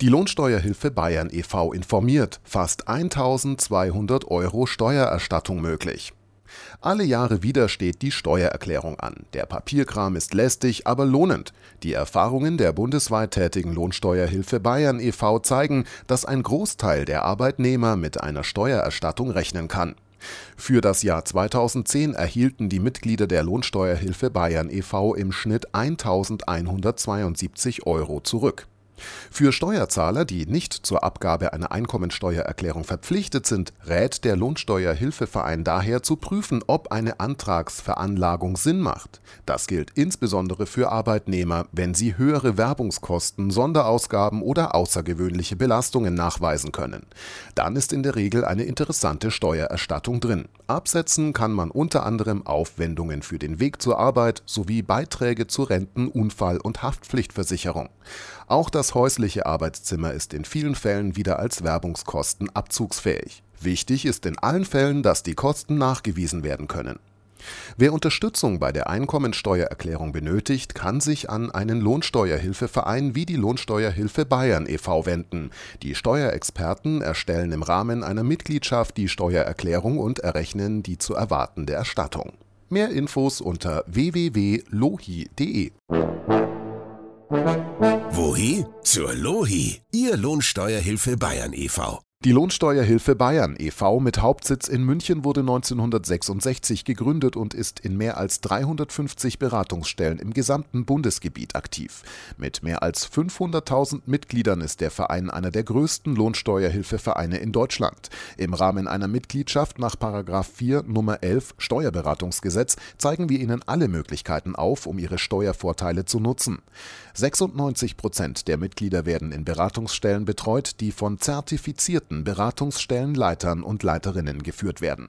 Die Lohnsteuerhilfe Bayern e.V. informiert, fast 1200 Euro Steuererstattung möglich. Alle Jahre wieder steht die Steuererklärung an. Der Papierkram ist lästig, aber lohnend. Die Erfahrungen der bundesweit tätigen Lohnsteuerhilfe Bayern e.V. zeigen, dass ein Großteil der Arbeitnehmer mit einer Steuererstattung rechnen kann. Für das Jahr 2010 erhielten die Mitglieder der Lohnsteuerhilfe Bayern e.V. im Schnitt 1172 Euro zurück. Für Steuerzahler, die nicht zur Abgabe einer Einkommensteuererklärung verpflichtet sind, rät der Lohnsteuerhilfeverein daher zu prüfen, ob eine Antragsveranlagung Sinn macht. Das gilt insbesondere für Arbeitnehmer, wenn sie höhere Werbungskosten, Sonderausgaben oder außergewöhnliche Belastungen nachweisen können. Dann ist in der Regel eine interessante Steuererstattung drin. Absetzen kann man unter anderem Aufwendungen für den Weg zur Arbeit sowie Beiträge zur Renten-, Unfall- und Haftpflichtversicherung. Auch das häusliche Arbeitszimmer ist in vielen Fällen wieder als Werbungskosten abzugsfähig. Wichtig ist in allen Fällen, dass die Kosten nachgewiesen werden können. Wer Unterstützung bei der Einkommensteuererklärung benötigt, kann sich an einen Lohnsteuerhilfeverein wie die Lohnsteuerhilfe Bayern e.V. wenden. Die Steuerexperten erstellen im Rahmen einer Mitgliedschaft die Steuererklärung und errechnen die zu erwartende Erstattung. Mehr Infos unter www.lohi.de. Wohi? Zur Lohi, Ihr Lohnsteuerhilfe Bayern e.V. Die Lohnsteuerhilfe Bayern e.V. mit Hauptsitz in München wurde 1966 gegründet und ist in mehr als 350 Beratungsstellen im gesamten Bundesgebiet aktiv. Mit mehr als 500.000 Mitgliedern ist der Verein einer der größten Lohnsteuerhilfevereine in Deutschland. Im Rahmen einer Mitgliedschaft nach 4 Nummer 11 Steuerberatungsgesetz zeigen wir Ihnen alle Möglichkeiten auf, um Ihre Steuervorteile zu nutzen. 96 Prozent der Mitglieder werden in Beratungsstellen betreut, die von zertifizierten Beratungsstellenleitern und Leiterinnen geführt werden